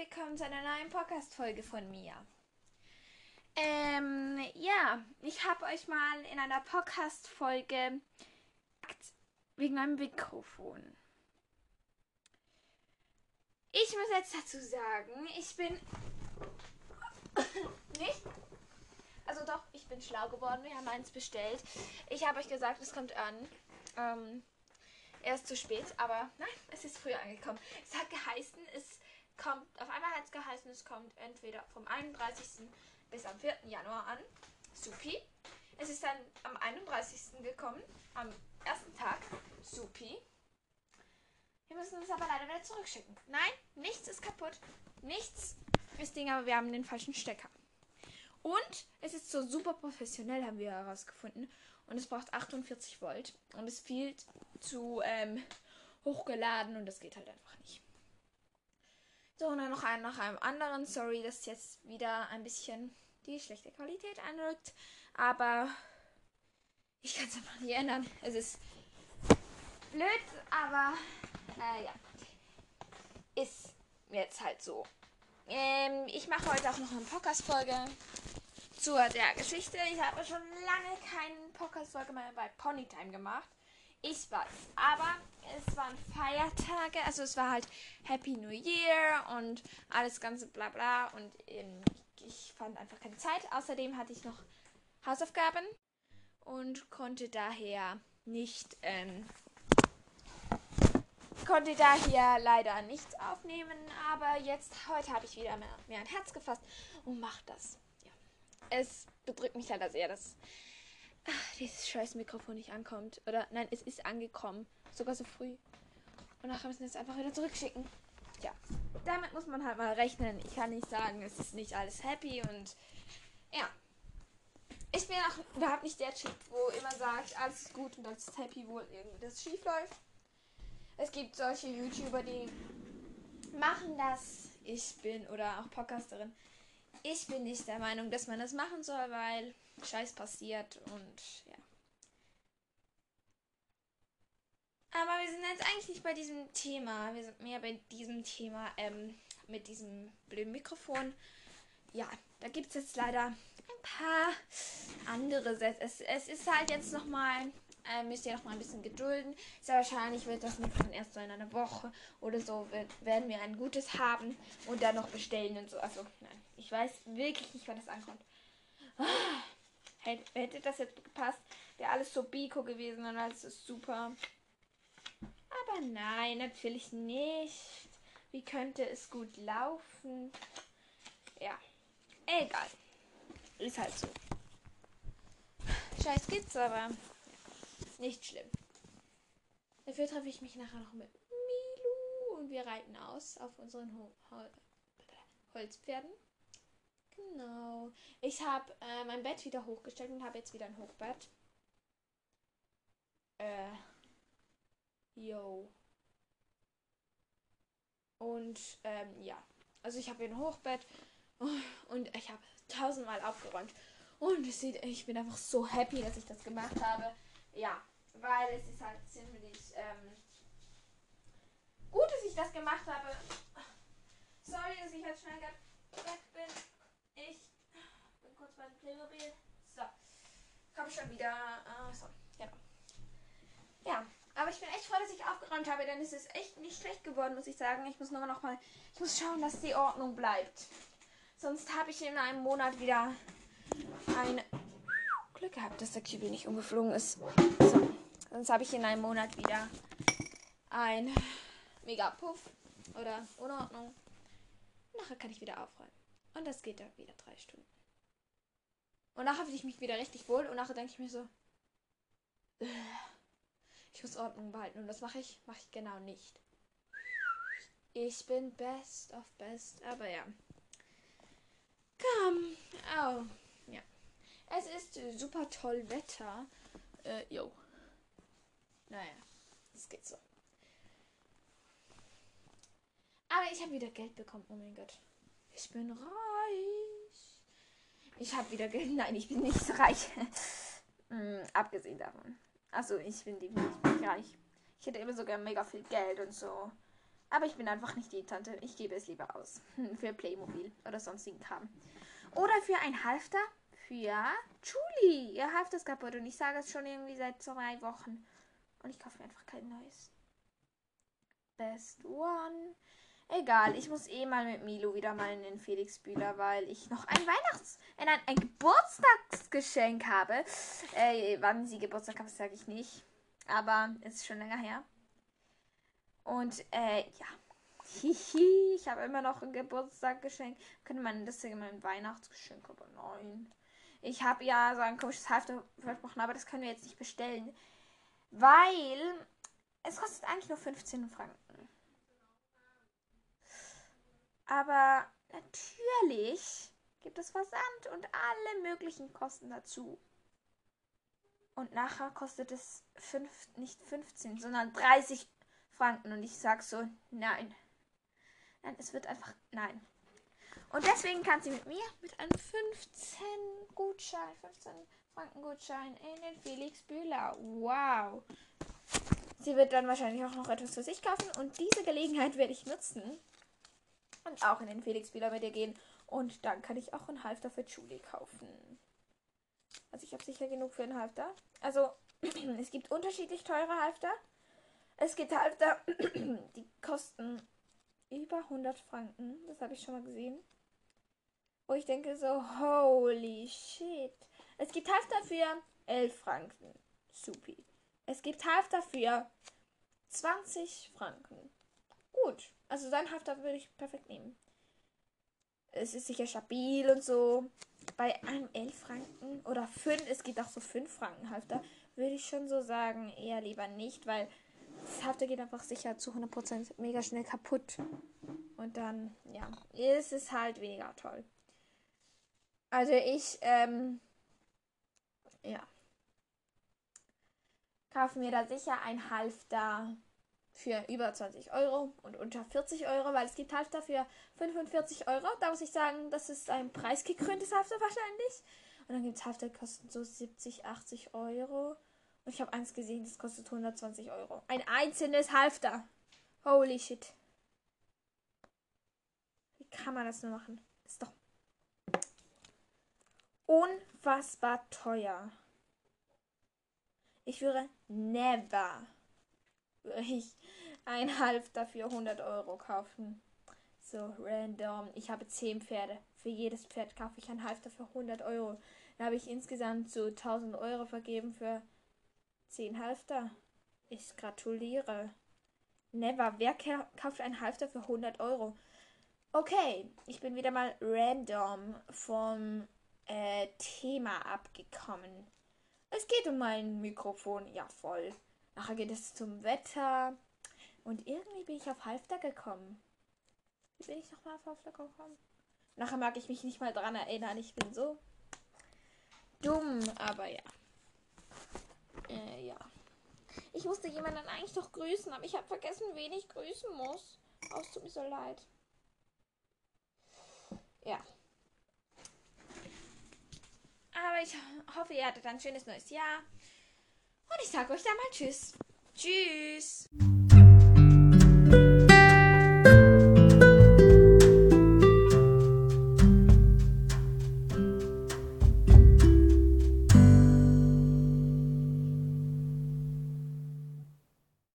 willkommen zu einer neuen Podcast-Folge von mir. Ähm, ja, ich habe euch mal in einer Podcast-Folge wegen meinem Mikrofon. Ich muss jetzt dazu sagen, ich bin nicht. Also doch, ich bin schlau geworden. Wir haben eins bestellt. Ich habe euch gesagt, es kommt an. Ähm, erst zu spät, aber nein, es ist früher angekommen. Es hat geheißen, es kommt, auf einmal hat es geheißen, es kommt entweder vom 31. bis am 4. Januar an. Supi. Es ist dann am 31. gekommen, am ersten Tag. Supi. Wir müssen es aber leider wieder zurückschicken. Nein, nichts ist kaputt. Nichts ist Ding, aber wir haben den falschen Stecker. Und es ist so super professionell, haben wir herausgefunden. Und es braucht 48 Volt. Und es viel zu ähm, hochgeladen und das geht halt einfach nicht. So, und dann noch ein nach einem anderen. Sorry, dass jetzt wieder ein bisschen die schlechte Qualität einrückt. Aber ich kann es einfach nicht ändern. Es ist blöd, aber naja. Ist jetzt halt so. Ähm, ich mache heute auch noch eine Podcast-Folge zu der Geschichte. Ich habe schon lange keine Podcast-Folge mehr bei Ponytime gemacht. Ich weiß. Aber es waren Feiertage, also es war halt Happy New Year und alles ganze bla bla und ähm, ich fand einfach keine Zeit. Außerdem hatte ich noch Hausaufgaben und konnte daher nicht ähm, konnte daher leider nichts aufnehmen, aber jetzt heute habe ich wieder mehr, mehr ein Herz gefasst und mache das. Ja. Es bedrückt mich leider sehr, dass dieses scheiß Mikrofon nicht ankommt. Oder nein, es ist angekommen. Sogar so früh. Und nachher müssen wir es einfach wieder zurückschicken. Ja, damit muss man halt mal rechnen. Ich kann nicht sagen, es ist nicht alles happy und ja. Ich bin auch überhaupt nicht der Typ, wo immer sagt, alles ist gut und alles ist happy, wo irgendwas schief läuft. Es gibt solche YouTuber, die machen das. Ich bin, oder auch Podcasterin. Ich bin nicht der Meinung, dass man das machen soll, weil Scheiß passiert und ja. Aber wir sind jetzt eigentlich nicht bei diesem Thema. Wir sind mehr bei diesem Thema ähm, mit diesem blöden Mikrofon. Ja, da gibt es jetzt leider ein paar andere Sätze. Es, es ist halt jetzt nochmal, äh, müsst ihr noch mal ein bisschen gedulden. Sehr wahrscheinlich wird das Mikrofon erst so in einer Woche oder so, wird, werden wir ein gutes haben und dann noch bestellen und so. Also, nein, ich weiß wirklich nicht, wann das ankommt. Ah. Hätte, das jetzt gepasst, wäre alles so Biko gewesen und alles ist super. Aber nein, natürlich nicht. Wie könnte es gut laufen? Ja, egal. Ist halt so. Scheiß geht's aber ja, nicht schlimm. Dafür treffe ich mich nachher noch mit Milu und wir reiten aus auf unseren Ho Hol Holzpferden. Genau. Ich habe äh, mein Bett wieder hochgestellt und habe jetzt wieder ein Hochbett. Äh. Yo. Und ähm, ja. Also ich habe ein Hochbett und ich habe tausendmal aufgeräumt. Und es sieht, ich bin einfach so happy, dass ich das gemacht habe. Ja, weil es ist halt ziemlich ähm, gut, dass ich das gemacht habe. Sorry, dass ich jetzt schnell weg bin. Beim Playmobil. So. Komm schon wieder. Uh, so, genau. Ja, aber ich bin echt froh, dass ich aufgeräumt habe, denn es ist echt nicht schlecht geworden, muss ich sagen. Ich muss nur noch mal. Ich muss schauen, dass die Ordnung bleibt. Sonst habe ich in einem Monat wieder ein Glück gehabt, dass der Kübel nicht umgeflogen ist. So. Sonst habe ich in einem Monat wieder ein Mega Puff oder Unordnung. Nachher kann ich wieder aufräumen. Und das geht dann wieder drei Stunden. Und nachher fühle ich mich wieder richtig wohl und nachher denke ich mir so, ich muss Ordnung behalten und das mache ich, mache ich genau nicht. Ich bin best of best, aber ja. Komm, oh, ja. Es ist super toll Wetter. Äh, jo. Naja, es geht so. Aber ich habe wieder Geld bekommen, oh mein Gott. Ich bin reich. Ich habe wieder Geld. Nein, ich bin nicht so reich. hm, abgesehen davon. Achso, ich bin definitiv nicht reich. Ich hätte immer sogar mega viel Geld und so. Aber ich bin einfach nicht die Tante. Ich gebe es lieber aus. Für Playmobil oder sonstigen Kram. Oder für ein Halfter für Julie. Ihr Halfter ist kaputt und ich sage es schon irgendwie seit zwei Wochen. Und ich kaufe mir einfach kein neues. Best One. Egal, ich muss eh mal mit Milo wieder mal in den Felix Bühler, weil ich noch ein Weihnachts-, äh, nein, ein Geburtstagsgeschenk habe. Äh, wann sie Geburtstag haben, sage ich nicht. Aber es ist schon länger her. Und äh, ja. Hihi, ich habe immer noch ein Geburtstagsgeschenk. Könnte man das ja mein Weihnachtsgeschenk, aber nein. Ich habe ja so ein komisches Halfter versprochen, aber das können wir jetzt nicht bestellen. Weil es kostet eigentlich nur 15 Franken. Aber natürlich gibt es Versand und alle möglichen Kosten dazu. Und nachher kostet es fünf, nicht 15, sondern 30 Franken. Und ich sag so, nein. Nein, es wird einfach, nein. Und deswegen kann sie mit mir mit einem 15 Gutschein, 15 Franken Gutschein in den Felix Bühler. Wow. Sie wird dann wahrscheinlich auch noch etwas für sich kaufen und diese Gelegenheit werde ich nutzen und auch in den Felix Bühler mit ihr gehen. Und dann kann ich auch einen Halfter für Julie kaufen. Also ich habe sicher genug für einen Halfter. Also es gibt unterschiedlich teure Halfter. Es gibt Halfter, die kosten über 100 Franken. Das habe ich schon mal gesehen. Wo ich denke so, holy shit. Es gibt Halfter für 11 Franken. Supi. Es gibt Halfter für 20 Franken. Gut. Also sein Halfter würde ich perfekt nehmen. Es ist sicher stabil und so. Bei einem 11 Franken oder 5, es gibt auch so 5 Franken Halfter, würde ich schon so sagen, eher lieber nicht, weil das Halfter geht einfach sicher zu 100% mega schnell kaputt. Und dann, ja, ist es halt weniger toll. Also ich, ähm, ja, kaufe mir da sicher ein Halfter für über 20 Euro und unter 40 Euro, weil es gibt Halfter für 45 Euro. Da muss ich sagen, das ist ein preisgekröntes Halfter wahrscheinlich. Und dann gibt es Halfter, die kosten so 70, 80 Euro. Und ich habe eins gesehen, das kostet 120 Euro. Ein einzelnes Halfter. Holy shit. Wie kann man das nur machen? Ist doch unfassbar teuer. Ich würde never würde ich ein Halfter für 100 Euro kaufen. So random. Ich habe 10 Pferde. Für jedes Pferd kaufe ich ein Halfter für 100 Euro. Da habe ich insgesamt so 1000 Euro vergeben für 10 Halfter. Ich gratuliere. Never. Wer kauft ein Halfter für 100 Euro? Okay, ich bin wieder mal random vom äh, Thema abgekommen. Es geht um mein Mikrofon. Ja, voll. Nachher geht es zum Wetter. Und irgendwie bin ich auf Halfter gekommen. Wie bin ich nochmal auf Halfter gekommen? Nachher mag ich mich nicht mal dran erinnern. Ich bin so dumm, aber ja. Äh, ja. Ich musste jemanden eigentlich doch grüßen, aber ich habe vergessen, wen ich grüßen muss. Oh, es tut mir so leid. Ja. Aber ich hoffe, ihr hattet ein schönes neues Jahr. Und ich sage euch dann mal Tschüss. Tschüss.